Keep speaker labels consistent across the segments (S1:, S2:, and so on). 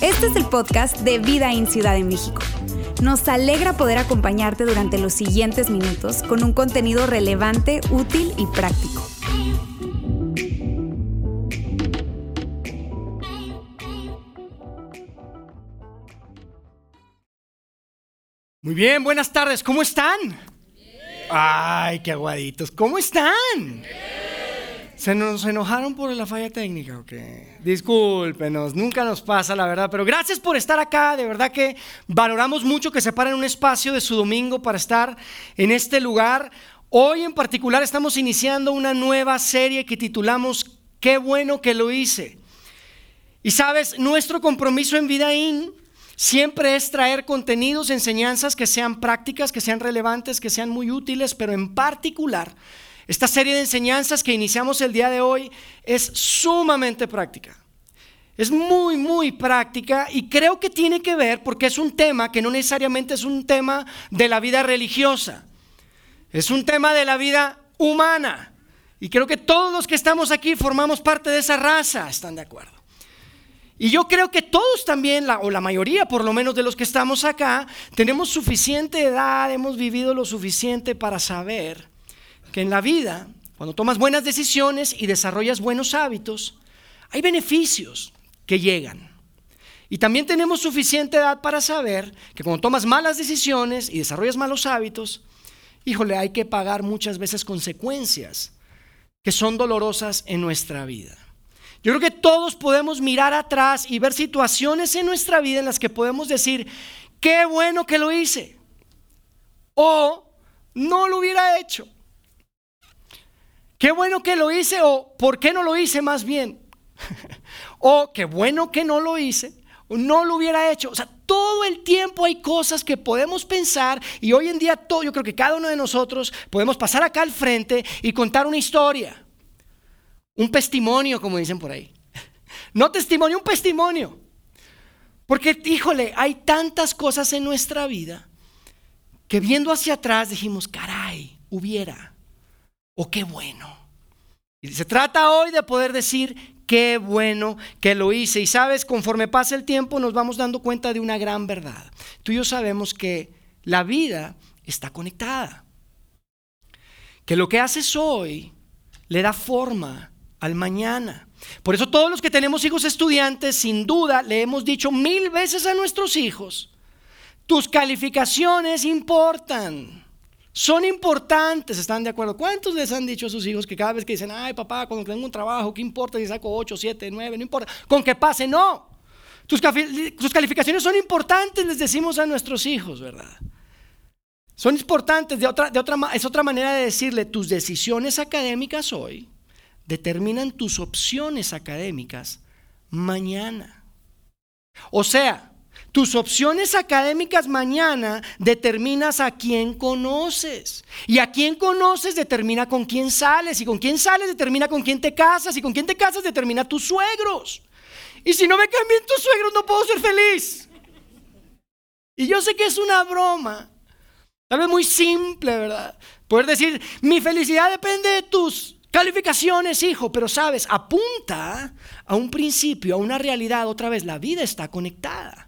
S1: Este es el podcast de Vida en Ciudad de México. Nos alegra poder acompañarte durante los siguientes minutos con un contenido relevante, útil y práctico.
S2: Muy bien, buenas tardes, ¿cómo están? Ay, qué aguaditos, ¿cómo están? ¿Se nos enojaron por la falla técnica o qué? Discúlpenos, nunca nos pasa la verdad, pero gracias por estar acá, de verdad que valoramos mucho que separen un espacio de su domingo para estar en este lugar. Hoy en particular estamos iniciando una nueva serie que titulamos Qué bueno que lo hice. Y sabes, nuestro compromiso en Vida In siempre es traer contenidos, enseñanzas que sean prácticas, que sean relevantes, que sean muy útiles, pero en particular, esta serie de enseñanzas que iniciamos el día de hoy es sumamente práctica. Es muy, muy práctica y creo que tiene que ver porque es un tema que no necesariamente es un tema de la vida religiosa, es un tema de la vida humana. Y creo que todos los que estamos aquí formamos parte de esa raza, ¿están de acuerdo? Y yo creo que todos también, o la mayoría por lo menos de los que estamos acá, tenemos suficiente edad, hemos vivido lo suficiente para saber que en la vida, cuando tomas buenas decisiones y desarrollas buenos hábitos, hay beneficios que llegan. Y también tenemos suficiente edad para saber que cuando tomas malas decisiones y desarrollas malos hábitos, híjole, hay que pagar muchas veces consecuencias que son dolorosas en nuestra vida. Yo creo que todos podemos mirar atrás y ver situaciones en nuestra vida en las que podemos decir, qué bueno que lo hice. O no lo hubiera hecho. Qué bueno que lo hice o por qué no lo hice más bien. o qué bueno que no lo hice o no lo hubiera hecho. O sea, todo el tiempo hay cosas que podemos pensar y hoy en día todo, yo creo que cada uno de nosotros podemos pasar acá al frente y contar una historia. Un testimonio, como dicen por ahí. No testimonio, un testimonio. Porque, híjole, hay tantas cosas en nuestra vida que viendo hacia atrás dijimos, caray, hubiera. O qué bueno. Y se trata hoy de poder decir, qué bueno que lo hice. Y sabes, conforme pasa el tiempo nos vamos dando cuenta de una gran verdad. Tú y yo sabemos que la vida está conectada. Que lo que haces hoy le da forma al mañana. Por eso todos los que tenemos hijos estudiantes, sin duda, le hemos dicho mil veces a nuestros hijos, tus calificaciones importan. Son importantes, ¿están de acuerdo? ¿Cuántos les han dicho a sus hijos que cada vez que dicen, ay papá, cuando tengo un trabajo, ¿qué importa si saco 8, 7, 9? No importa, con que pase, no. Tus, tus calificaciones son importantes, les decimos a nuestros hijos, ¿verdad? Son importantes, de otra, de otra, es otra manera de decirle, tus decisiones académicas hoy determinan tus opciones académicas mañana. O sea, tus opciones académicas mañana determinas a quién conoces. Y a quién conoces determina con quién sales. Y con quién sales determina con quién te casas. Y con quién te casas determina tus suegros. Y si no me cambian tus suegros no puedo ser feliz. Y yo sé que es una broma. Tal vez muy simple, ¿verdad? Poder decir, mi felicidad depende de tus Calificaciones, hijo, pero sabes, apunta a un principio, a una realidad. Otra vez, la vida está conectada.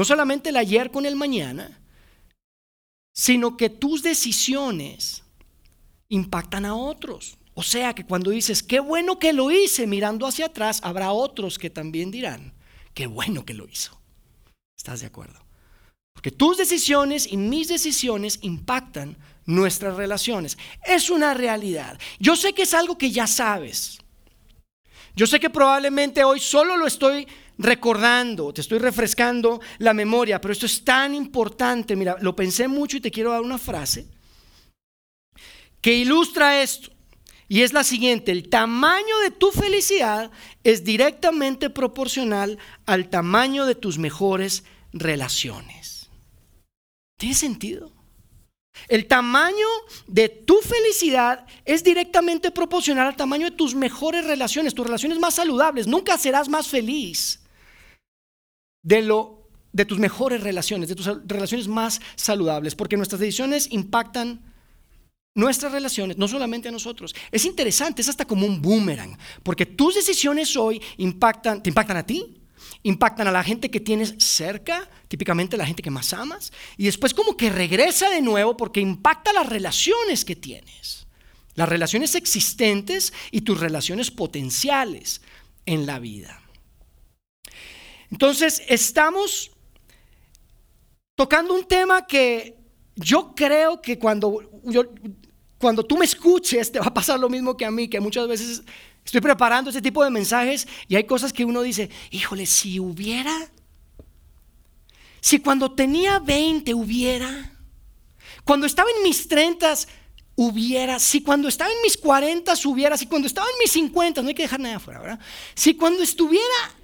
S2: No solamente el ayer con el mañana, sino que tus decisiones impactan a otros. O sea que cuando dices, qué bueno que lo hice mirando hacia atrás, habrá otros que también dirán, qué bueno que lo hizo. ¿Estás de acuerdo? Porque tus decisiones y mis decisiones impactan nuestras relaciones. Es una realidad. Yo sé que es algo que ya sabes. Yo sé que probablemente hoy solo lo estoy recordando, te estoy refrescando la memoria, pero esto es tan importante. Mira, lo pensé mucho y te quiero dar una frase que ilustra esto. Y es la siguiente, el tamaño de tu felicidad es directamente proporcional al tamaño de tus mejores relaciones. ¿Tiene sentido? El tamaño de tu felicidad es directamente proporcional al tamaño de tus mejores relaciones, tus relaciones más saludables. Nunca serás más feliz de lo de tus mejores relaciones, de tus relaciones más saludables, porque nuestras decisiones impactan nuestras relaciones, no solamente a nosotros. Es interesante, es hasta como un boomerang, porque tus decisiones hoy impactan, te impactan a ti, impactan a la gente que tienes cerca, típicamente la gente que más amas, y después como que regresa de nuevo porque impacta las relaciones que tienes, las relaciones existentes y tus relaciones potenciales en la vida. Entonces, estamos tocando un tema que yo creo que cuando, cuando tú me escuches te va a pasar lo mismo que a mí, que muchas veces Estoy preparando este tipo de mensajes y hay cosas que uno dice, híjole, si hubiera, si cuando tenía 20 hubiera, cuando estaba en mis 30 hubiera, si cuando estaba en mis 40 hubiera, si cuando estaba en mis 50, no hay que dejar nada afuera, ¿verdad? Si cuando estuviera,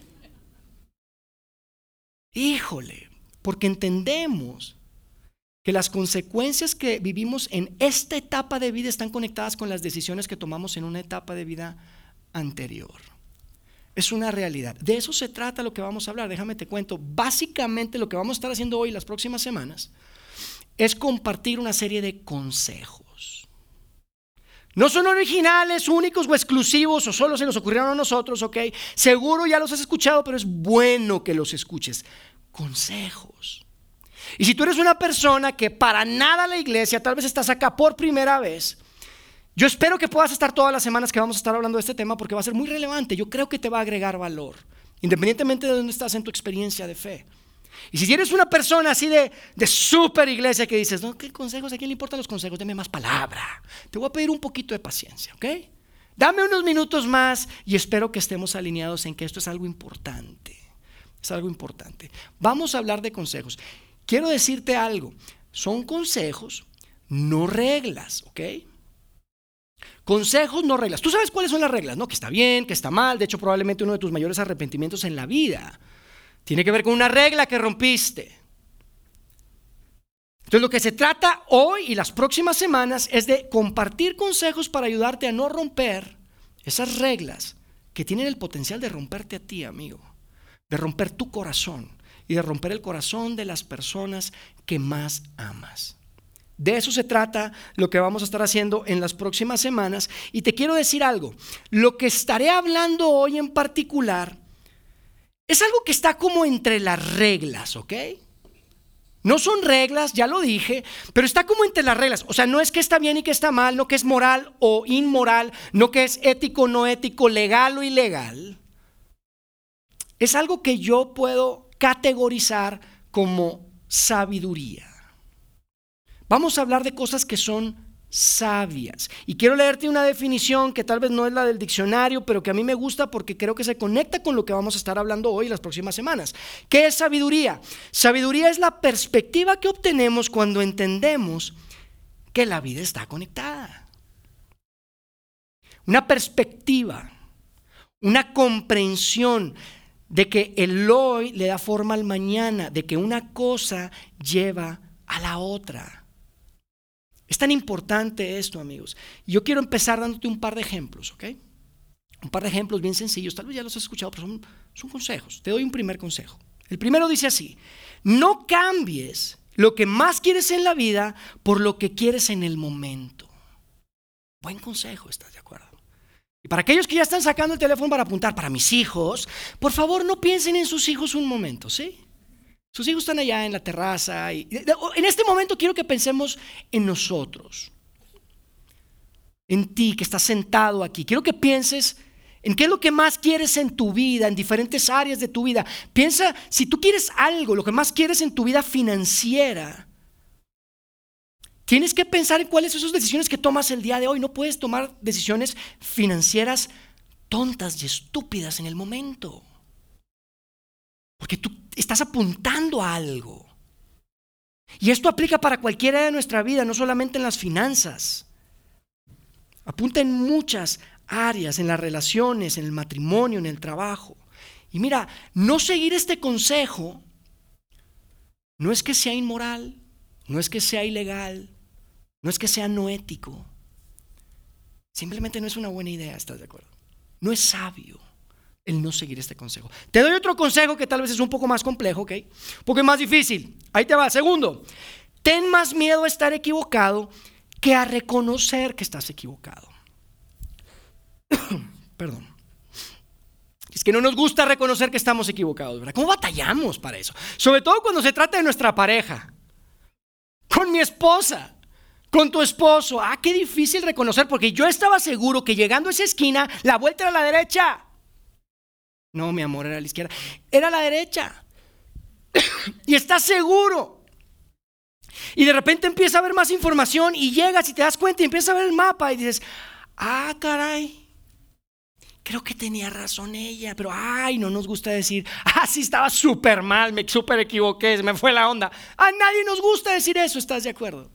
S2: híjole, porque entendemos que las consecuencias que vivimos en esta etapa de vida están conectadas con las decisiones que tomamos en una etapa de vida anterior. Es una realidad. De eso se trata lo que vamos a hablar. Déjame te cuento. Básicamente lo que vamos a estar haciendo hoy, las próximas semanas, es compartir una serie de consejos. No son originales, únicos o exclusivos o solo se nos ocurrieron a nosotros, ¿ok? Seguro ya los has escuchado, pero es bueno que los escuches. Consejos. Y si tú eres una persona que para nada la iglesia, tal vez estás acá por primera vez, yo espero que puedas estar todas las semanas que vamos a estar hablando de este tema porque va a ser muy relevante. Yo creo que te va a agregar valor, independientemente de dónde estás en tu experiencia de fe. Y si eres una persona así de, de super iglesia que dices, no, ¿qué consejos? ¿A quién le importan los consejos? Deme más palabra. Te voy a pedir un poquito de paciencia, ¿ok? Dame unos minutos más y espero que estemos alineados en que esto es algo importante. Es algo importante. Vamos a hablar de consejos. Quiero decirte algo. Son consejos, no reglas, ¿ok? Consejos, no reglas. Tú sabes cuáles son las reglas, ¿no? Que está bien, que está mal. De hecho, probablemente uno de tus mayores arrepentimientos en la vida tiene que ver con una regla que rompiste. Entonces, lo que se trata hoy y las próximas semanas es de compartir consejos para ayudarte a no romper esas reglas que tienen el potencial de romperte a ti, amigo. De romper tu corazón y de romper el corazón de las personas que más amas. De eso se trata lo que vamos a estar haciendo en las próximas semanas. Y te quiero decir algo, lo que estaré hablando hoy en particular es algo que está como entre las reglas, ¿ok? No son reglas, ya lo dije, pero está como entre las reglas. O sea, no es que está bien y que está mal, no que es moral o inmoral, no que es ético no ético, legal o ilegal. Es algo que yo puedo categorizar como sabiduría. Vamos a hablar de cosas que son sabias. Y quiero leerte una definición que tal vez no es la del diccionario, pero que a mí me gusta porque creo que se conecta con lo que vamos a estar hablando hoy y las próximas semanas. ¿Qué es sabiduría? Sabiduría es la perspectiva que obtenemos cuando entendemos que la vida está conectada. Una perspectiva, una comprensión de que el hoy le da forma al mañana, de que una cosa lleva a la otra. Es tan importante esto, amigos. Yo quiero empezar dándote un par de ejemplos, ¿ok? Un par de ejemplos bien sencillos, tal vez ya los has escuchado, pero son, son consejos. Te doy un primer consejo. El primero dice así, no cambies lo que más quieres en la vida por lo que quieres en el momento. Buen consejo, ¿estás de acuerdo? Y para aquellos que ya están sacando el teléfono para apuntar para mis hijos, por favor no piensen en sus hijos un momento, ¿sí? Sus hijos están allá en la terraza. Y, en este momento quiero que pensemos en nosotros. En ti que estás sentado aquí. Quiero que pienses en qué es lo que más quieres en tu vida, en diferentes áreas de tu vida. Piensa, si tú quieres algo, lo que más quieres en tu vida financiera, tienes que pensar en cuáles son esas decisiones que tomas el día de hoy. No puedes tomar decisiones financieras tontas y estúpidas en el momento. Porque tú estás apuntando a algo. Y esto aplica para cualquiera de nuestra vida, no solamente en las finanzas. Apunta en muchas áreas, en las relaciones, en el matrimonio, en el trabajo. Y mira, no seguir este consejo no es que sea inmoral, no es que sea ilegal, no es que sea no ético. Simplemente no es una buena idea, ¿estás de acuerdo? No es sabio el no seguir este consejo. Te doy otro consejo que tal vez es un poco más complejo, ¿ok? Un poco más difícil. Ahí te va. Segundo, ten más miedo a estar equivocado que a reconocer que estás equivocado. Perdón. Es que no nos gusta reconocer que estamos equivocados, ¿verdad? ¿Cómo batallamos para eso? Sobre todo cuando se trata de nuestra pareja. Con mi esposa, con tu esposo. Ah, qué difícil reconocer, porque yo estaba seguro que llegando a esa esquina, la vuelta a la derecha. No, mi amor, era a la izquierda. Era a la derecha. y estás seguro. Y de repente empieza a haber más información y llegas y te das cuenta y empiezas a ver el mapa y dices, ah, caray creo que tenía razón ella, pero ay, no nos gusta decir, ah, sí, estaba súper mal, me súper equivoqué, me fue la onda. A nadie nos gusta decir eso, ¿estás de acuerdo?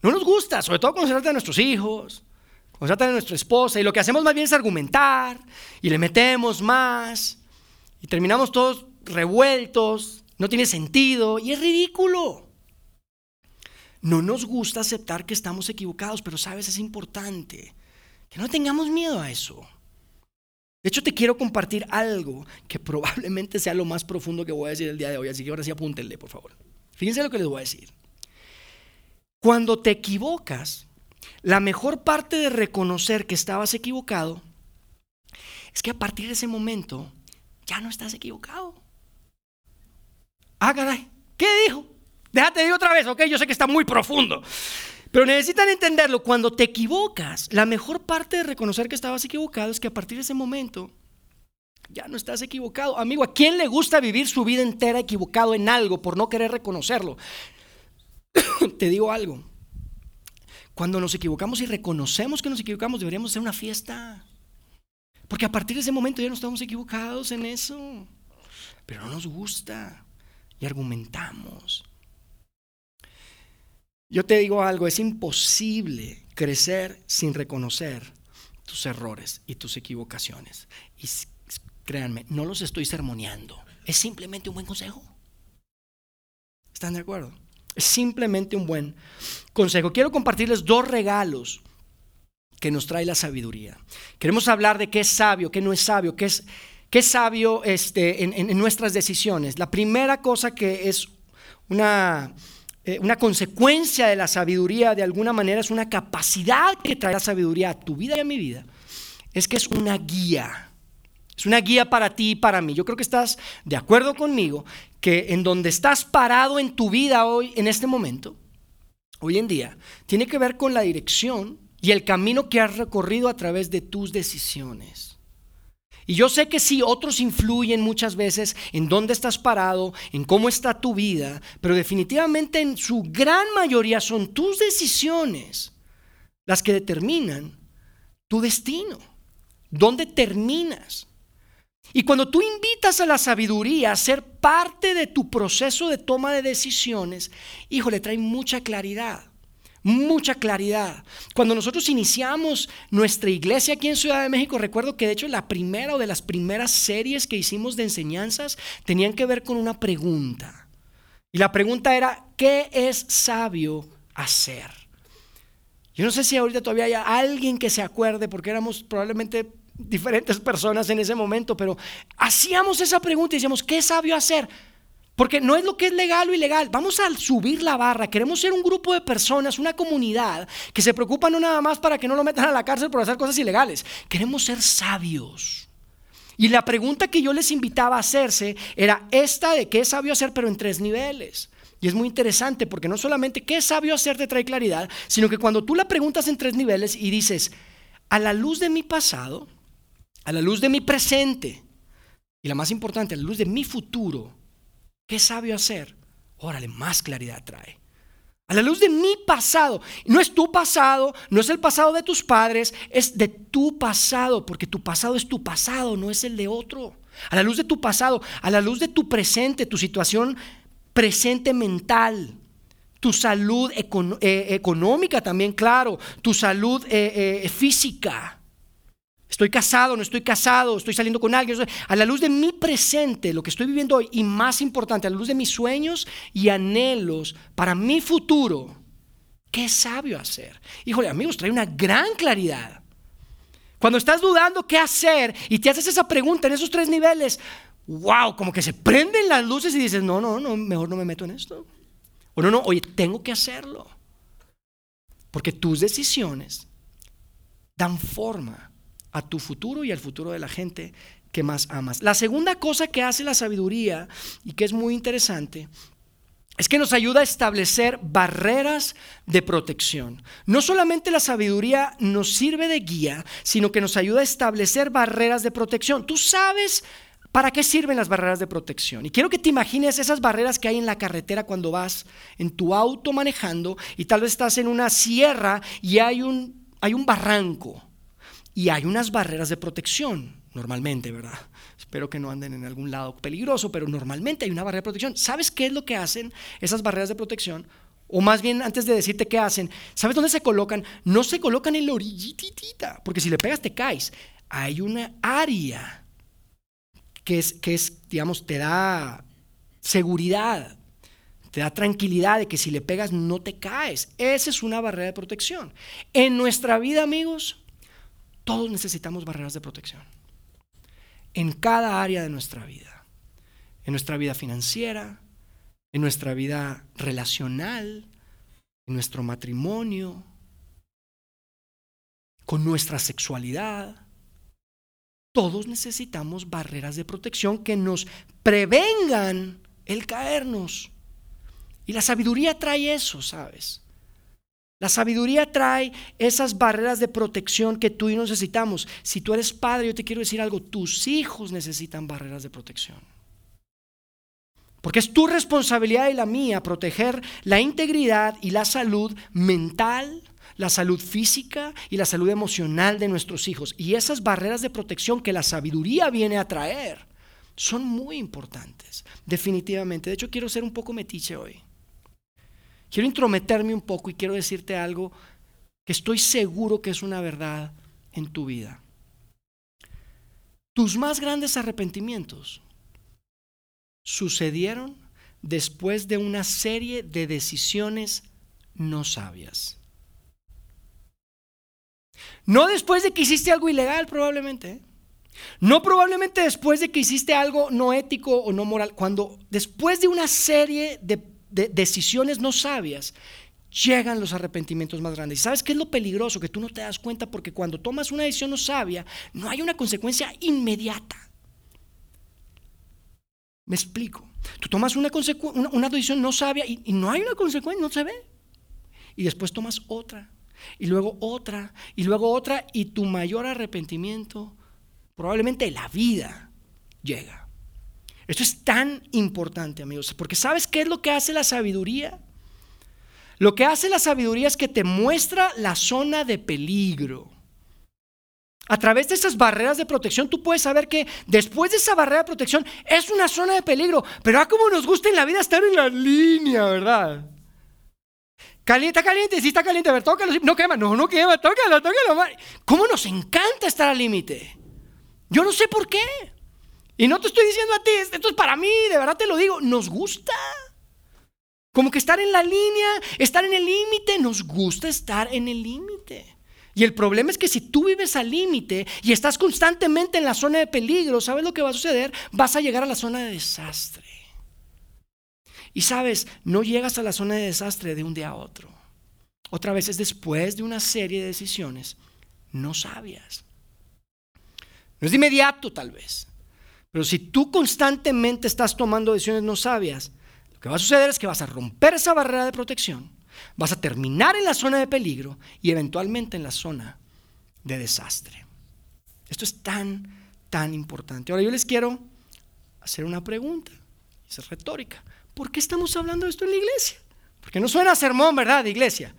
S2: No nos gusta, sobre todo cuando se trata de nuestros hijos, cuando se trata de nuestra esposa, y lo que hacemos más bien es argumentar, y le metemos más, y terminamos todos revueltos, no tiene sentido, y es ridículo. No nos gusta aceptar que estamos equivocados, pero sabes, es importante que no tengamos miedo a eso. De hecho, te quiero compartir algo que probablemente sea lo más profundo que voy a decir el día de hoy, así que ahora sí apúntenle, por favor. Fíjense lo que les voy a decir. Cuando te equivocas, la mejor parte de reconocer que estabas equivocado es que a partir de ese momento ya no estás equivocado. Ah, caray, ¿qué dijo? Déjate de otra vez, ok, yo sé que está muy profundo. Pero necesitan entenderlo, cuando te equivocas, la mejor parte de reconocer que estabas equivocado es que a partir de ese momento ya no estás equivocado. Amigo, ¿a quién le gusta vivir su vida entera equivocado en algo por no querer reconocerlo? te digo algo. Cuando nos equivocamos y reconocemos que nos equivocamos, deberíamos hacer una fiesta. Porque a partir de ese momento ya no estamos equivocados en eso. Pero no nos gusta. Y argumentamos. Yo te digo algo, es imposible crecer sin reconocer tus errores y tus equivocaciones. Y créanme, no los estoy sermoneando, es simplemente un buen consejo. ¿Están de acuerdo? Simplemente un buen consejo. Quiero compartirles dos regalos que nos trae la sabiduría. Queremos hablar de qué es sabio, qué no es sabio, qué es, qué es sabio este, en nuestras decisiones. La primera cosa que es una eh, una consecuencia de la sabiduría, de alguna manera, es una capacidad que trae la sabiduría a tu vida y a mi vida. Es que es una guía. Es una guía para ti y para mí. Yo creo que estás de acuerdo conmigo que en donde estás parado en tu vida hoy, en este momento, hoy en día, tiene que ver con la dirección y el camino que has recorrido a través de tus decisiones. Y yo sé que sí, otros influyen muchas veces en dónde estás parado, en cómo está tu vida, pero definitivamente en su gran mayoría son tus decisiones las que determinan tu destino, dónde terminas. Y cuando tú invitas a la sabiduría a ser parte de tu proceso de toma de decisiones, híjole, trae mucha claridad mucha claridad. Cuando nosotros iniciamos nuestra iglesia aquí en Ciudad de México, recuerdo que de hecho la primera o de las primeras series que hicimos de enseñanzas tenían que ver con una pregunta. Y la pregunta era, ¿qué es sabio hacer? Yo no sé si ahorita todavía hay alguien que se acuerde, porque éramos probablemente diferentes personas en ese momento, pero hacíamos esa pregunta y decíamos, ¿qué sabio hacer? Porque no es lo que es legal o ilegal. Vamos a subir la barra. Queremos ser un grupo de personas, una comunidad que se preocupa no nada más para que no lo metan a la cárcel por hacer cosas ilegales. Queremos ser sabios. Y la pregunta que yo les invitaba a hacerse era esta de qué sabio hacer, pero en tres niveles. Y es muy interesante porque no solamente qué sabio hacer te trae claridad, sino que cuando tú la preguntas en tres niveles y dices, a la luz de mi pasado, a la luz de mi presente, y la más importante, a la luz de mi futuro, ¿Qué sabio hacer? Órale, más claridad trae. A la luz de mi pasado. No es tu pasado, no es el pasado de tus padres, es de tu pasado, porque tu pasado es tu pasado, no es el de otro. A la luz de tu pasado, a la luz de tu presente, tu situación presente mental, tu salud eh, económica también, claro, tu salud eh, eh, física. Estoy casado, no estoy casado, estoy saliendo con alguien. A la luz de mi presente, lo que estoy viviendo hoy, y más importante, a la luz de mis sueños y anhelos para mi futuro, ¿qué es sabio hacer? Híjole, amigos, trae una gran claridad. Cuando estás dudando qué hacer y te haces esa pregunta en esos tres niveles, wow, como que se prenden las luces y dices, no, no, no, mejor no me meto en esto. O no, no, oye, tengo que hacerlo. Porque tus decisiones dan forma a tu futuro y al futuro de la gente que más amas. La segunda cosa que hace la sabiduría y que es muy interesante es que nos ayuda a establecer barreras de protección. No solamente la sabiduría nos sirve de guía, sino que nos ayuda a establecer barreras de protección. Tú sabes para qué sirven las barreras de protección. Y quiero que te imagines esas barreras que hay en la carretera cuando vas en tu auto manejando y tal vez estás en una sierra y hay un, hay un barranco y hay unas barreras de protección normalmente, ¿verdad? Espero que no anden en algún lado peligroso, pero normalmente hay una barrera de protección. ¿Sabes qué es lo que hacen esas barreras de protección? O más bien, antes de decirte qué hacen, ¿sabes dónde se colocan? No se colocan en la orillitita, porque si le pegas te caes. Hay una área que es, que es, digamos, te da seguridad, te da tranquilidad de que si le pegas no te caes. Esa es una barrera de protección. En nuestra vida, amigos, todos necesitamos barreras de protección en cada área de nuestra vida. En nuestra vida financiera, en nuestra vida relacional, en nuestro matrimonio, con nuestra sexualidad. Todos necesitamos barreras de protección que nos prevengan el caernos. Y la sabiduría trae eso, ¿sabes? La sabiduría trae esas barreras de protección que tú y necesitamos. Si tú eres padre, yo te quiero decir algo, tus hijos necesitan barreras de protección. Porque es tu responsabilidad y la mía proteger la integridad y la salud mental, la salud física y la salud emocional de nuestros hijos. Y esas barreras de protección que la sabiduría viene a traer son muy importantes, definitivamente. De hecho, quiero ser un poco metiche hoy. Quiero intrometerme un poco y quiero decirte algo que estoy seguro que es una verdad en tu vida. Tus más grandes arrepentimientos sucedieron después de una serie de decisiones no sabias. No después de que hiciste algo ilegal probablemente. ¿eh? No probablemente después de que hiciste algo no ético o no moral. Cuando después de una serie de de decisiones no sabias, llegan los arrepentimientos más grandes. ¿Y sabes qué es lo peligroso? Que tú no te das cuenta porque cuando tomas una decisión no sabia, no hay una consecuencia inmediata. Me explico. Tú tomas una, decisión no sabia y, y no hay una consecuencia, no se ve. Y después tomas otra, y luego otra, y luego otra, y tu mayor arrepentimiento, probablemente la vida, llega. Esto es tan importante, amigos, porque ¿sabes qué es lo que hace la sabiduría? Lo que hace la sabiduría es que te muestra la zona de peligro. A través de esas barreras de protección tú puedes saber que después de esa barrera de protección es una zona de peligro. Pero a como nos gusta en la vida estar en la línea, ¿verdad? Caliente, caliente, sí está caliente, a ver, tócalo. No quema, no, no quema, tócalo, tócalo. ¿Cómo nos encanta estar al límite? Yo no sé por qué. Y no te estoy diciendo a ti, esto es para mí, de verdad te lo digo, nos gusta. Como que estar en la línea, estar en el límite, nos gusta estar en el límite. Y el problema es que si tú vives al límite y estás constantemente en la zona de peligro, ¿sabes lo que va a suceder? Vas a llegar a la zona de desastre. Y sabes, no llegas a la zona de desastre de un día a otro. Otra vez es después de una serie de decisiones no sabias. No es de inmediato tal vez, pero si tú constantemente estás tomando decisiones no sabias, lo que va a suceder es que vas a romper esa barrera de protección, vas a terminar en la zona de peligro y eventualmente en la zona de desastre. Esto es tan, tan importante. Ahora yo les quiero hacer una pregunta, es retórica. ¿Por qué estamos hablando de esto en la iglesia? Porque no suena sermón, ¿verdad? De iglesia.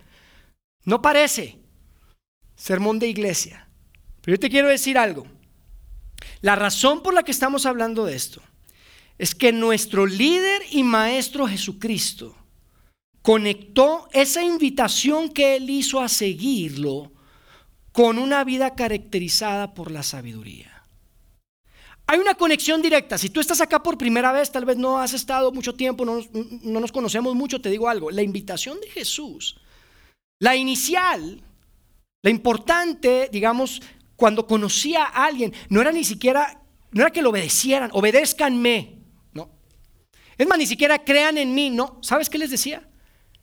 S2: No parece sermón de iglesia. Pero yo te quiero decir algo. La razón por la que estamos hablando de esto es que nuestro líder y maestro Jesucristo conectó esa invitación que él hizo a seguirlo con una vida caracterizada por la sabiduría. Hay una conexión directa. Si tú estás acá por primera vez, tal vez no has estado mucho tiempo, no, no nos conocemos mucho, te digo algo. La invitación de Jesús, la inicial, la importante, digamos, cuando conocía a alguien, no era ni siquiera, no era que lo obedecieran, obedézcanme, no. Es más, ni siquiera crean en mí, no. ¿Sabes qué les decía?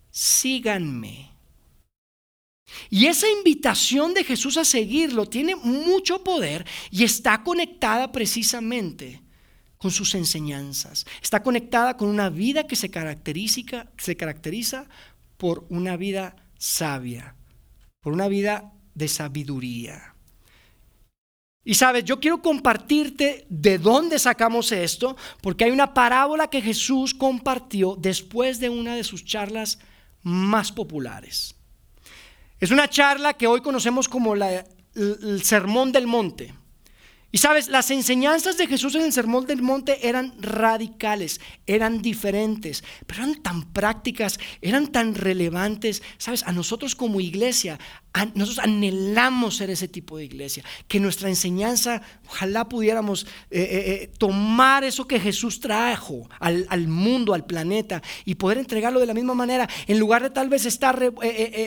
S2: Síganme. Y esa invitación de Jesús a seguirlo tiene mucho poder y está conectada precisamente con sus enseñanzas. Está conectada con una vida que se caracteriza, se caracteriza por una vida sabia, por una vida de sabiduría. Y sabes, yo quiero compartirte de dónde sacamos esto, porque hay una parábola que Jesús compartió después de una de sus charlas más populares. Es una charla que hoy conocemos como el Sermón del Monte. Y sabes, las enseñanzas de Jesús en el Sermón del Monte eran radicales, eran diferentes, pero eran tan prácticas, eran tan relevantes. Sabes, a nosotros como iglesia, nosotros anhelamos ser ese tipo de iglesia, que nuestra enseñanza, ojalá pudiéramos eh, eh, eh, tomar eso que Jesús trajo al, al, mundo, al planeta, y poder entregarlo de la misma manera, en lugar de tal vez estar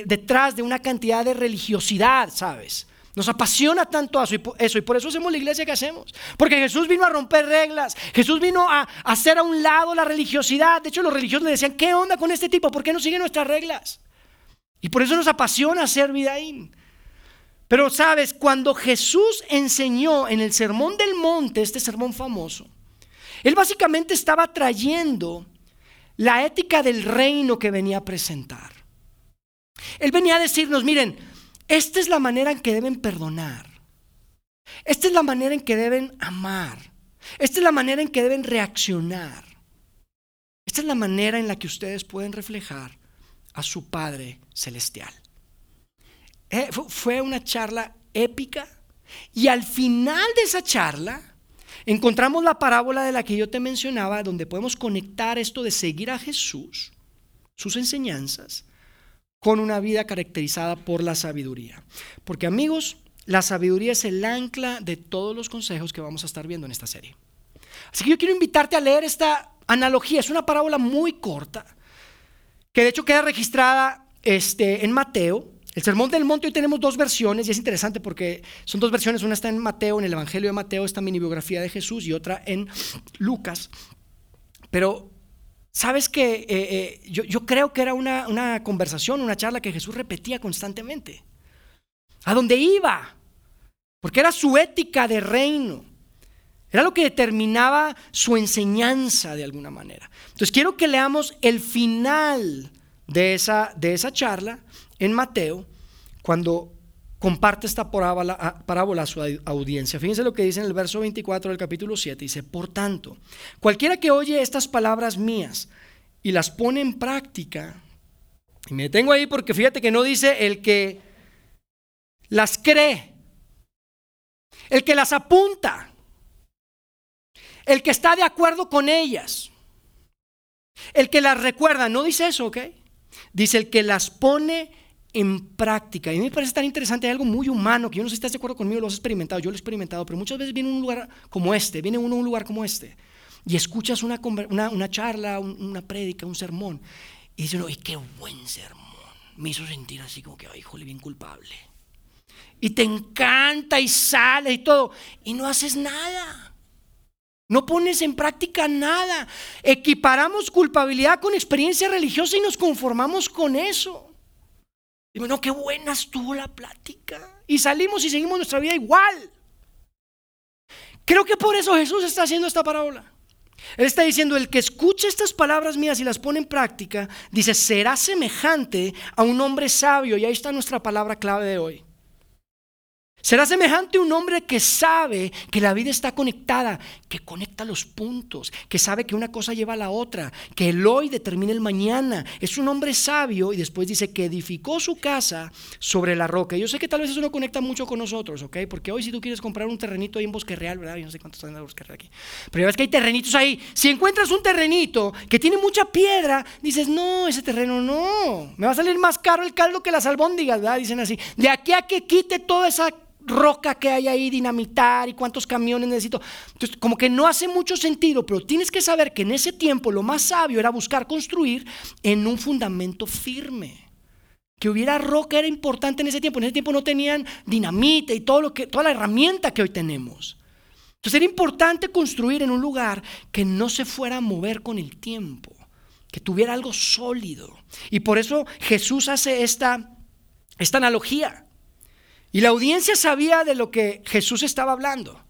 S2: detrás de una cantidad de religiosidad, ¿sabes? Nos apasiona tanto eso y, por, eso hacemos la iglesia que hacemos. Porque Jesús vino a romper reglas. Jesús vino a, hacer a un lado la religiosidad. De hecho, los religiosos le decían, ¿qué onda con este tipo? ¿Por qué no sigue nuestras reglas? Y por eso nos apasiona hacer vida ahí. Pero sabes, cuando Jesús enseñó en el Sermón del Monte, este sermón famoso, Él básicamente estaba trayendo la ética del reino que venía a presentar. Él venía a decirnos, miren, esta es la manera en que deben perdonar. Esta es la manera en que deben amar. Esta es la manera en que deben reaccionar. Esta es la manera en la que ustedes pueden reflejar a su Padre Celestial. Eh, fue una charla épica y al final de esa charla encontramos la parábola de la que yo te mencionaba, donde podemos conectar esto de seguir a Jesús, sus enseñanzas, con una vida caracterizada por la sabiduría. Porque amigos, la sabiduría es el ancla de todos los consejos que vamos a estar viendo en esta serie. Así que yo quiero invitarte a leer esta analogía. Es una parábola muy corta, que de hecho queda registrada este, en Mateo. El Sermón del Monte hoy tenemos dos versiones y es interesante porque son dos versiones. Una está en Mateo, en el Evangelio de Mateo, esta mini biografía de Jesús, y otra en Lucas. Pero Sabes que eh, eh, yo, creo que era una, una conversación, una charla que Jesús repetía constantemente. A dónde iba. Porque era su ética de reino. Era lo que determinaba su enseñanza de alguna manera. Entonces quiero que leamos el final de esa, de esa charla en Mateo, cuando comparte esta parábola, a su audiencia. Fíjense lo que dice en el verso 24 del capítulo 7. Dice, por tanto, cualquiera que oye estas palabras mías y las pone en práctica, y me detengo ahí porque fíjate que no dice el que las cree, el que las apunta, el que está de acuerdo con ellas, el que las recuerda, no dice eso, ¿ok? Dice el que las pone en práctica. Y a mí me parece tan interesante, algo muy humano, que yo no sé si estás de acuerdo conmigo, lo has experimentado, yo lo he experimentado, pero muchas veces viene un lugar como este, viene uno a un lugar como este, y escuchas una, una, charla, una prédica, un sermón, y dices, ¡ay, qué buen sermón! Me hizo sentir así como que, ¡ay, híjole, bien culpable! Y te encanta y sale y todo, y no haces nada. No pones en práctica nada. Equiparamos culpabilidad con experiencia religiosa y nos conformamos con eso. Y bueno, qué buena estuvo la plática. Y salimos y seguimos nuestra vida igual. Creo que por eso Jesús está haciendo esta parábola. Él está diciendo, el que escuche estas palabras mías y las pone en práctica, dice, será semejante a un hombre sabio. Y ahí está nuestra palabra clave de hoy. Será semejante un hombre que sabe que la vida está conectada, que conecta los puntos, que sabe que una cosa lleva a la otra, que el hoy determina el mañana. Es un hombre sabio y después dice que edificó su casa sobre la roca. Yo sé que tal vez eso no conecta mucho con nosotros, ¿ok? Porque hoy si tú quieres comprar un terrenito ahí en Bosque Real, ¿verdad? Yo no sé cuántos están en Bosque Real aquí. Pero ya ves que hay terrenitos ahí. Si encuentras un terrenito que tiene mucha piedra, dices, no, ese terreno no. Me va a salir más caro el caldo que las albóndigas, ¿verdad? Dicen así. De aquí a que quite toda esa roca que hay ahí, dinamitar y cuántos camiones necesito. Entonces, como que no hace mucho sentido, pero tienes que saber que en ese tiempo lo más sabio era buscar construir en un fundamento firme. Que hubiera roca era importante en ese tiempo. En ese tiempo no tenían dinamita y todo lo que, toda la herramienta que hoy tenemos. Entonces era importante construir en un lugar que no se fuera a mover con el tiempo, que tuviera algo sólido. Y por eso Jesús hace esta esta analogía. Y la audiencia sabía de lo que Jesús estaba hablando.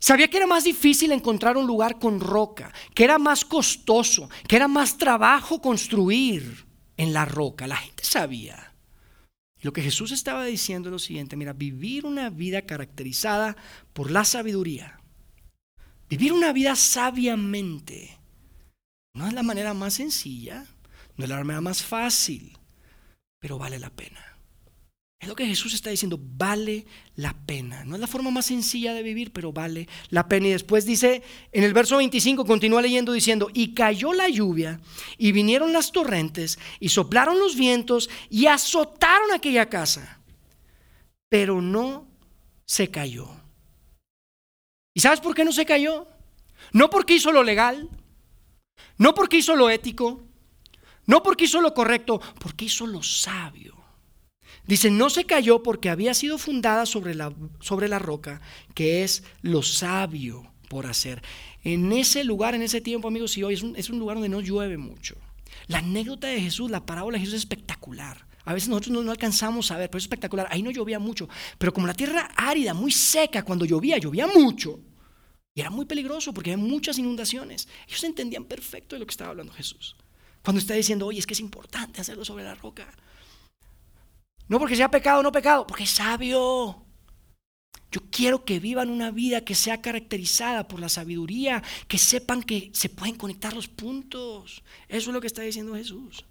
S2: Sabía que era más difícil encontrar un lugar con roca, que era más costoso, que era más trabajo construir en la roca. La gente sabía. Lo que Jesús estaba diciendo es lo siguiente, mira, vivir una vida caracterizada por la sabiduría, vivir una vida sabiamente, no es la manera más sencilla, no es la manera más fácil, pero vale la pena. Es lo que Jesús está diciendo, vale la pena. No es la forma más sencilla de vivir, pero vale la pena. Y después dice, en el verso 25, continúa leyendo diciendo, y cayó la lluvia, y vinieron las torrentes, y soplaron los vientos, y azotaron aquella casa. Pero no se cayó. ¿Y sabes por qué no se cayó? No porque hizo lo legal, no porque hizo lo ético, no porque hizo lo correcto, porque hizo lo sabio. Dice, no se cayó porque había sido fundada sobre la, sobre la roca, que es lo sabio por hacer. En ese lugar, en ese tiempo, amigos, y hoy es un, es un lugar donde no llueve mucho. La anécdota de Jesús, la parábola de Jesús es espectacular. A veces nosotros no, no, alcanzamos a ver, pero es espectacular. Ahí no llovía mucho. Pero como la tierra árida, muy seca, cuando llovía, llovía mucho. Y era muy peligroso porque había muchas inundaciones. Ellos entendían perfecto de lo que estaba hablando Jesús. Cuando está diciendo, oye, es que es importante hacerlo sobre la roca. No porque sea pecado o no pecado, porque es sabio. Yo quiero que vivan una vida que sea caracterizada por la sabiduría, que sepan que se pueden conectar los puntos. Eso es lo que está diciendo Jesús.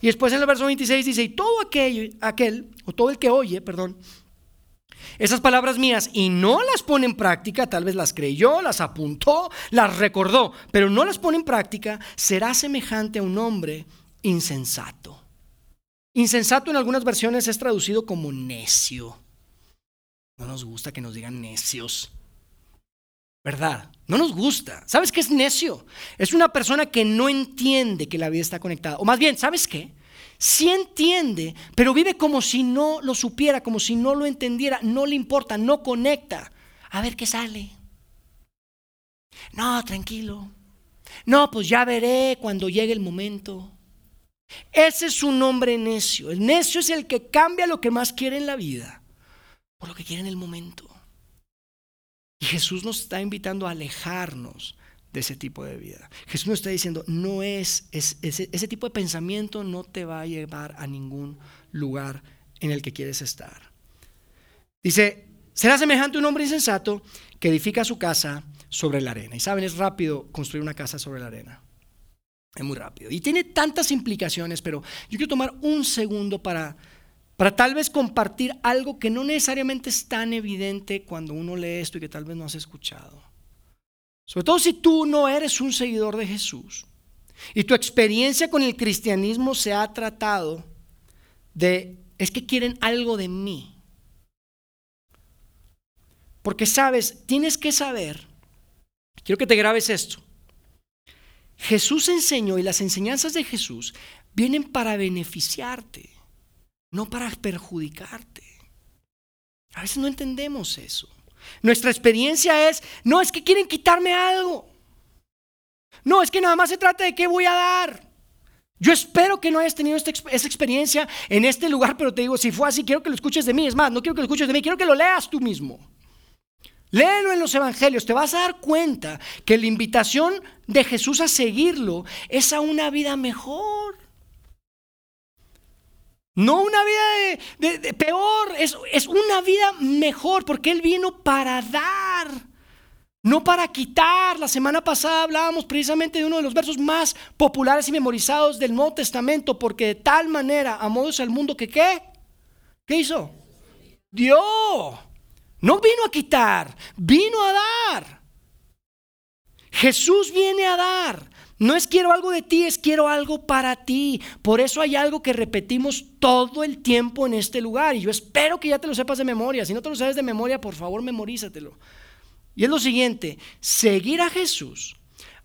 S2: Y después en el verso 26 dice, y todo aquel, aquel o todo el que oye, perdón, esas palabras mías y no las pone en práctica, tal vez las creyó, las apuntó, las recordó, pero no las pone en práctica, será semejante a un hombre insensato Insensato en algunas versiones es traducido como necio. No nos gusta que nos digan necios. ¿Verdad? No nos gusta. ¿Sabes qué es necio? Es una persona que no entiende que la vida está conectada. O más bien, ¿sabes qué? Sí entiende, pero vive como si no lo supiera, como si no lo entendiera, no le importa, no conecta. A ver qué sale. No, tranquilo. No, pues ya veré cuando llegue el momento. Ese es un hombre necio. El necio es el que cambia lo que más quiere en la vida por lo que quiere en el momento. Y Jesús nos está invitando a alejarnos de ese tipo de vida. Jesús nos está diciendo, no es, ese tipo de pensamiento no te va a llevar a ningún lugar en el que quieres estar. Dice, será semejante un hombre insensato que edifica su casa sobre la arena. Y saben, es rápido construir una casa sobre la arena. Es muy rápido. Y tiene tantas implicaciones, pero yo quiero tomar un segundo para, para tal vez compartir algo que no necesariamente es tan evidente cuando uno lee esto y que tal vez no has escuchado. Sobre todo si tú no eres un seguidor de Jesús y tu experiencia con el cristianismo se ha tratado de, es que quieren algo de mí. Porque sabes, tienes que saber, quiero que te grabes esto, Jesús enseñó y las enseñanzas de Jesús vienen para beneficiarte, no para perjudicarte. A veces no entendemos eso. Nuestra experiencia es, no, es que quieren quitarme algo. No, es que nada más se trata de qué voy a dar. Yo espero que no hayas tenido esta, esa experiencia en este lugar, pero te digo, si fue así, quiero que lo escuches de mí. Es más, no quiero que lo escuches de mí, quiero que lo leas tú mismo. Léelo en los evangelios, te vas a dar cuenta que la invitación de Jesús a seguirlo es a una vida mejor. No una vida de, peor, es, es una vida mejor porque Él vino para dar, no para quitar. La semana pasada hablábamos precisamente de uno de los versos más populares y memorizados del Nuevo Testamento, porque de tal manera amó Dios al mundo que ¿qué? ¿Qué hizo? Dio. No vino a quitar, vino a dar. Jesús viene a dar. No es quiero algo de ti, es quiero algo para ti. Por eso hay algo que repetimos todo el tiempo en este lugar. Y yo espero que ya te lo sepas de memoria. Si no te lo sabes de memoria, por favor, memorízatelo. Y es lo siguiente, seguir a Jesús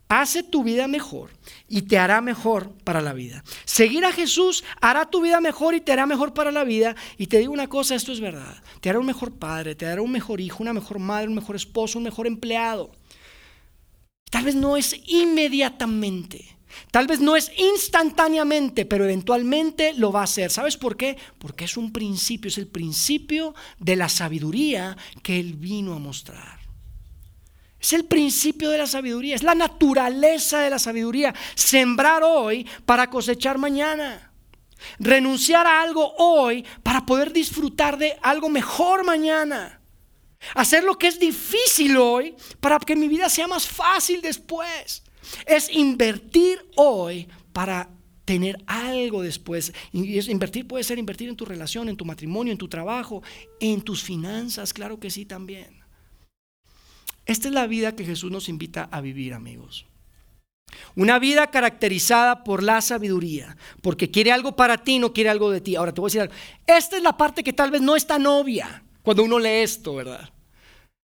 S2: hace tu vida mejor y te hará mejor para la vida. Seguir a Jesús hará tu vida mejor y te hará mejor para la vida. Y te digo una cosa, esto es verdad. Te hará un mejor padre, te hará un mejor hijo, una mejor madre, un mejor esposo, un mejor empleado. Tal vez no es inmediatamente, Tal vez no es instantáneamente, pero eventualmente lo va a hacer. ¿Sabes por qué? Porque es un principio, es el principio de la sabiduría que Él vino a mostrar. Es el principio de la sabiduría, es la naturaleza de la sabiduría. Sembrar hoy para cosechar mañana. Renunciar a algo hoy para poder disfrutar de algo mejor mañana. Hacer lo que es difícil hoy para que mi vida sea más fácil después. Es invertir hoy para tener algo después. Invertir puede ser invertir en tu relación, en tu matrimonio, en tu trabajo, en tus finanzas, claro que sí también. Esta es la vida que Jesús nos invita a vivir, amigos. Una vida caracterizada por la sabiduría, porque quiere algo para ti, no quiere algo de ti. Ahora te voy a decir. Esta es la parte que tal vez no es tan obvia cuando uno lee esto, ¿verdad?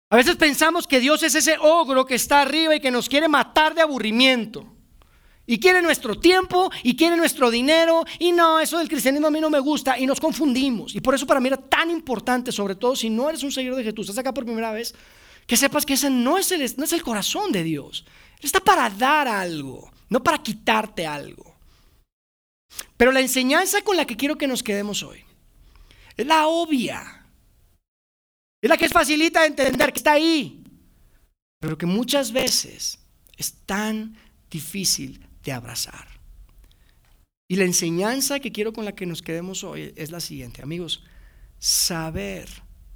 S2: A veces pensamos que Dios es ese ogro que está arriba y que nos quiere matar de aburrimiento. Y quiere nuestro tiempo y quiere nuestro dinero. Y no, eso del cristianismo a mí no me gusta. Y nos confundimos. Y por eso para mí era tan importante, sobre todo si no eres un seguidor de Jesús, estás acá por primera vez, que sepas que ese no es el, no es el corazón de Dios. Él está para dar algo, no para quitarte algo. Pero la enseñanza con la que quiero que nos quedemos hoy es la obvia. Es la que es facilita de entender, que está ahí, pero que muchas veces es tan difícil de abrazar. Y la enseñanza que quiero con la que nos quedemos hoy es la siguiente, amigos, saber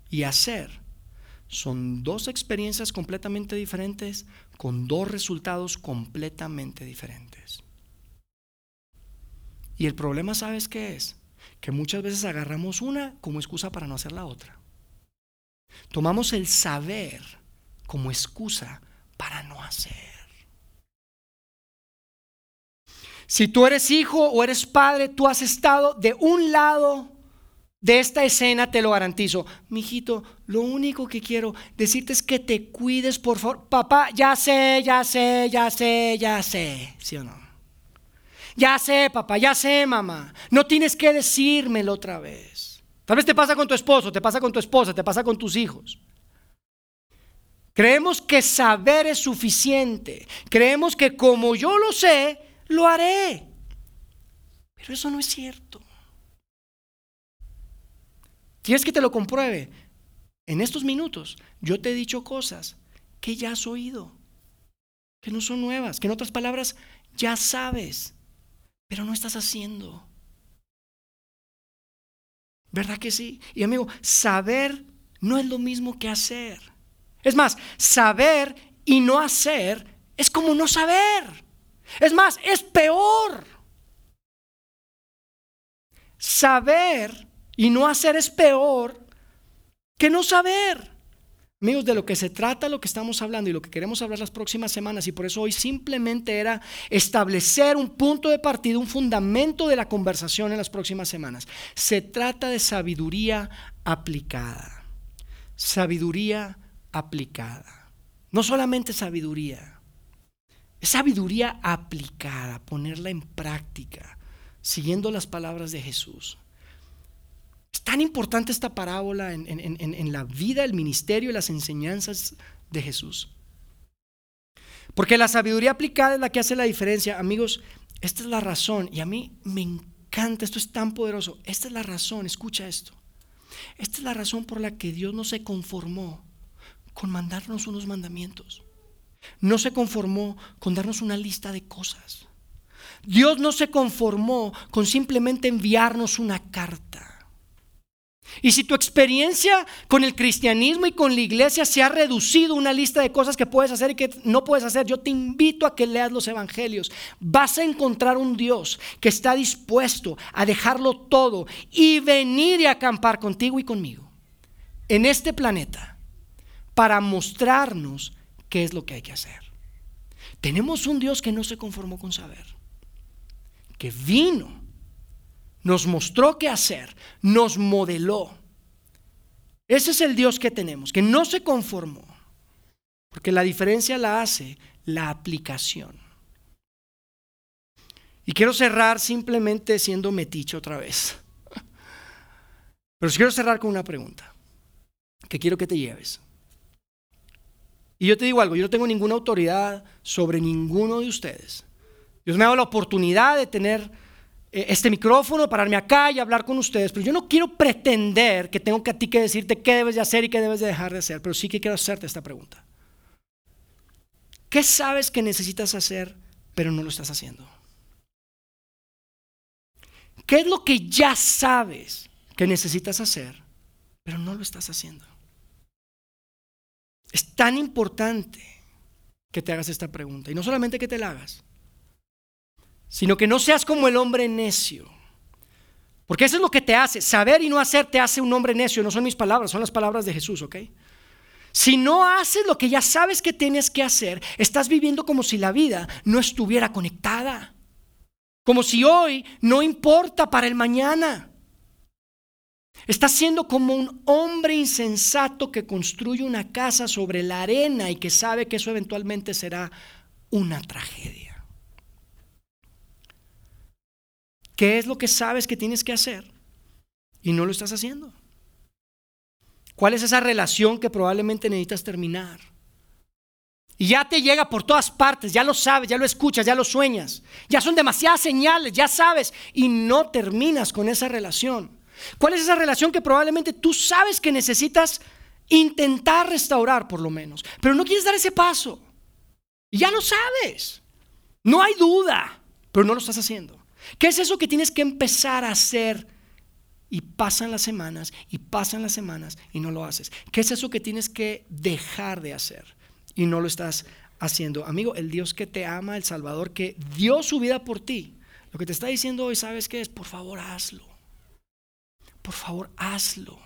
S2: y hacer son dos experiencias completamente diferentes con dos resultados completamente diferentes. Y el problema, ¿sabes qué es? Que muchas veces agarramos una como excusa para no hacer la otra. Tomamos el saber como excusa para no hacer. Si tú eres hijo o eres padre, tú has estado de un lado de esta escena, te lo garantizo. Mijito, lo único que quiero decirte es que te cuides, por favor. Papá, ya sé, ya sé, ya sé, ya sé. ¿Sí o no? Ya sé, papá, ya sé, mamá. No tienes que decírmelo otra vez. Tal vez te pasa con tu esposo, te pasa con tu esposa, te pasa con tus hijos. Creemos que saber es suficiente. Creemos que como yo lo sé, lo haré. Pero eso no es cierto. ¿Quieres que te lo compruebe? En estos minutos yo te he dicho cosas que ya has oído, que no son nuevas, que en otras palabras ya sabes, pero no estás haciendo. ¿Verdad que sí? Y amigo, saber no es lo mismo que hacer. Es más, saber y no hacer es como no saber. Es más, es peor. Saber y no hacer es peor que no saber. Amigos, de lo que se trata, lo que estamos hablando y lo que queremos hablar las próximas semanas, y por eso hoy simplemente era establecer un punto de partida, un fundamento de la conversación en las próximas semanas. Se trata de sabiduría aplicada. Sabiduría aplicada. No solamente sabiduría, es sabiduría aplicada, ponerla en práctica, siguiendo las palabras de Jesús. Es tan importante esta parábola en, la vida, el ministerio y las enseñanzas de Jesús. Porque la sabiduría aplicada es la que hace la diferencia. Amigos, esta es la razón. Y a mí me encanta, esto es tan poderoso. Esta es la razón, escucha esto. Esta es la razón por la que Dios no se conformó con mandarnos unos mandamientos. No se conformó con darnos una lista de cosas. Dios no se conformó con simplemente enviarnos una carta. Y si tu experiencia con el cristianismo y con la iglesia se ha reducido a una lista de cosas que puedes hacer y que no puedes hacer, yo te invito a que leas los evangelios. Vas a encontrar un Dios que está dispuesto a dejarlo todo y venir y acampar contigo y conmigo en este planeta para mostrarnos qué es lo que hay que hacer. Tenemos un Dios que no se conformó con saber, que vino nos mostró qué hacer, nos modeló. Ese es el Dios que tenemos, que no se conformó, porque la diferencia la hace la aplicación. Y quiero cerrar simplemente siendo metiche otra vez. Pero quiero cerrar con una pregunta que quiero que te lleves. Y yo te digo algo, yo no tengo ninguna autoridad sobre ninguno de ustedes. Dios me ha dado la oportunidad de tener este micrófono, pararme acá y hablar con ustedes, pero yo no quiero pretender que tengo que a ti que decirte qué debes de hacer y qué debes de dejar de hacer, pero sí que quiero hacerte esta pregunta. ¿Qué sabes que necesitas hacer, pero no lo estás haciendo? ¿Qué es lo que ya sabes que necesitas hacer, pero no lo estás haciendo? Es tan importante que te hagas esta pregunta. Y no solamente que te la hagas, sino que no seas como el hombre necio. Porque eso es lo que te hace. Saber y no hacer te hace un hombre necio. No son mis palabras, son las palabras de Jesús, ¿ok? Si no haces lo que ya sabes que tienes que hacer, estás viviendo como si la vida no estuviera conectada. Como si hoy no importa para el mañana. Estás siendo como un hombre insensato que construye una casa sobre la arena y que sabe que eso eventualmente será una tragedia. ¿Qué es lo que sabes que tienes que hacer y no lo estás haciendo? ¿Cuál es esa relación que probablemente necesitas terminar? Y ya te llega por todas partes, ya lo sabes, ya lo escuchas, ya lo sueñas. Ya son demasiadas señales, ya sabes, y no terminas con esa relación. ¿Cuál es esa relación que probablemente tú sabes que necesitas intentar restaurar por lo menos, pero no quieres dar ese paso? Y ya lo sabes. No hay duda, pero no lo estás haciendo. ¿Qué es eso que tienes que empezar a hacer? Y pasan las semanas y pasan las semanas y no lo haces. ¿Qué es eso que tienes que dejar de hacer? Y no lo estás haciendo. Amigo, el Dios que te ama, el Salvador que dio su vida por ti, lo que te está diciendo hoy, ¿sabes qué es? Por favor, hazlo. Por favor, hazlo.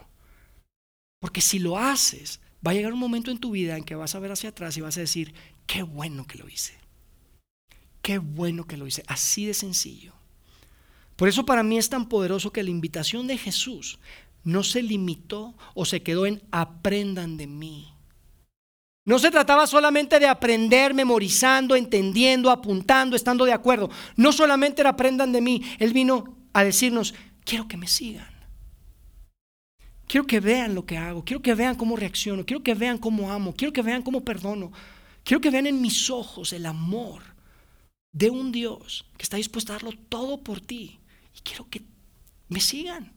S2: Porque si lo haces, va a llegar un momento en tu vida en que vas a ver hacia atrás y vas a decir, qué bueno que lo hice. Qué bueno que lo hice. Así de sencillo. Por eso para mí es tan poderoso que la invitación de Jesús no se limitó o se quedó en aprendan de mí. No se trataba solamente de aprender memorizando, entendiendo, apuntando, estando de acuerdo. No solamente era aprendan de mí. Él vino a decirnos, quiero que me sigan. Quiero que vean lo que hago. Quiero que vean cómo reacciono. Quiero que vean cómo amo. Quiero que vean cómo perdono. Quiero que vean en mis ojos el amor de un Dios que está dispuesto a darlo todo por ti quiero que me sigan.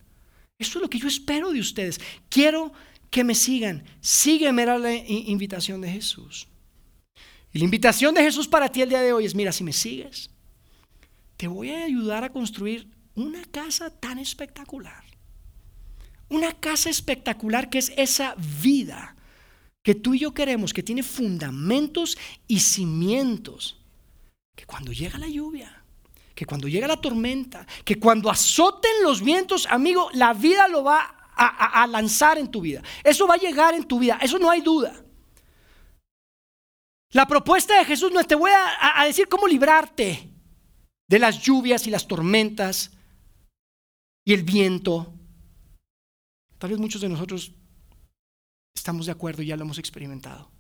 S2: Eso es lo que yo espero de ustedes. Quiero que me sigan. Sígueme, era la invitación de Jesús. Y la invitación de Jesús para ti el día de hoy es, mira, si me sigues, te voy a ayudar a construir una casa tan espectacular. Una casa espectacular que es esa vida que tú y yo queremos, que tiene fundamentos y cimientos, que cuando llega la lluvia, que cuando llega la tormenta, que cuando azoten los vientos, amigo, la vida lo va a, lanzar en tu vida. Eso va a llegar en tu vida, eso no hay duda. La propuesta de Jesús no es te voy a, decir cómo librarte de las lluvias y las tormentas y el viento. Tal vez muchos de nosotros estamos de acuerdo y ya lo hemos experimentado.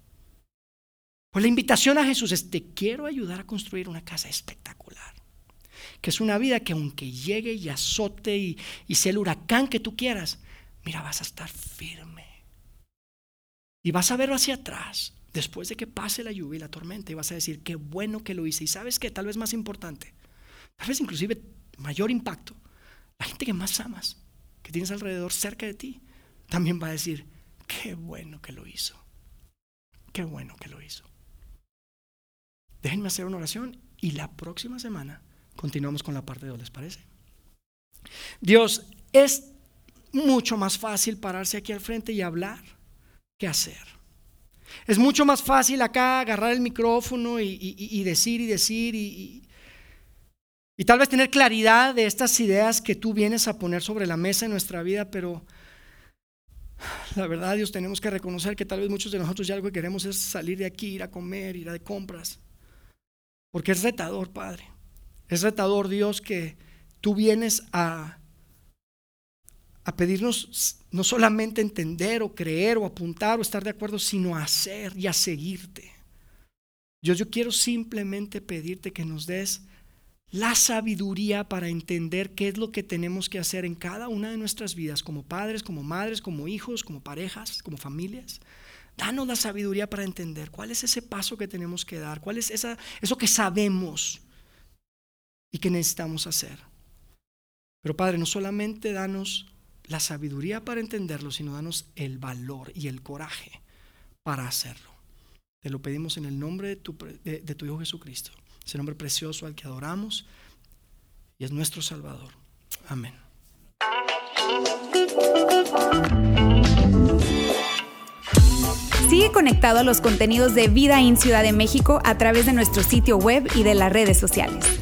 S2: Pues la invitación a Jesús es, te quiero ayudar a construir una casa espectacular que es una vida que aunque llegue y azote y, sea el huracán que tú quieras, mira, vas a estar firme. Y vas a verlo hacia atrás, después de que pase la lluvia y la tormenta, y vas a decir, qué bueno que lo hice. Y sabes que tal vez más importante, tal vez inclusive mayor impacto, la gente que más amas, que tienes alrededor cerca de ti, también va a decir, qué bueno que lo hizo. Qué bueno que lo hizo. Déjenme hacer una oración y la próxima semana Continuamos con la parte 2, ¿les parece? Dios, es mucho más fácil pararse aquí al frente y hablar que hacer. Es mucho más fácil acá agarrar el micrófono y, decir y decir y, y tal vez tener claridad de estas ideas que tú vienes a poner sobre la mesa en nuestra vida, pero la verdad, Dios, tenemos que reconocer que tal vez muchos de nosotros ya algo que queremos es salir de aquí, ir a comer, ir a de compras, porque es retador, Padre. Es retador, Dios, que tú vienes a, a pedirnos no solamente entender o creer o apuntar o estar de acuerdo, sino hacer y a seguirte. Dios, yo quiero simplemente pedirte que nos des la sabiduría para entender qué es lo que tenemos que hacer en cada una de nuestras vidas, como padres, como madres, como hijos, como parejas, como familias. Danos la sabiduría para entender cuál es ese paso que tenemos que dar, cuál es esa, eso que sabemos y que necesitamos hacer. Pero Padre, no solamente danos la sabiduría para entenderlo, sino danos el valor y el coraje para hacerlo. Te lo pedimos en el nombre de tu, de, tu Hijo Jesucristo, ese nombre precioso al que adoramos y es nuestro Salvador. Amén.
S1: Sigue conectado a los contenidos de Vida en Ciudad de México a través de nuestro sitio web y de las redes sociales.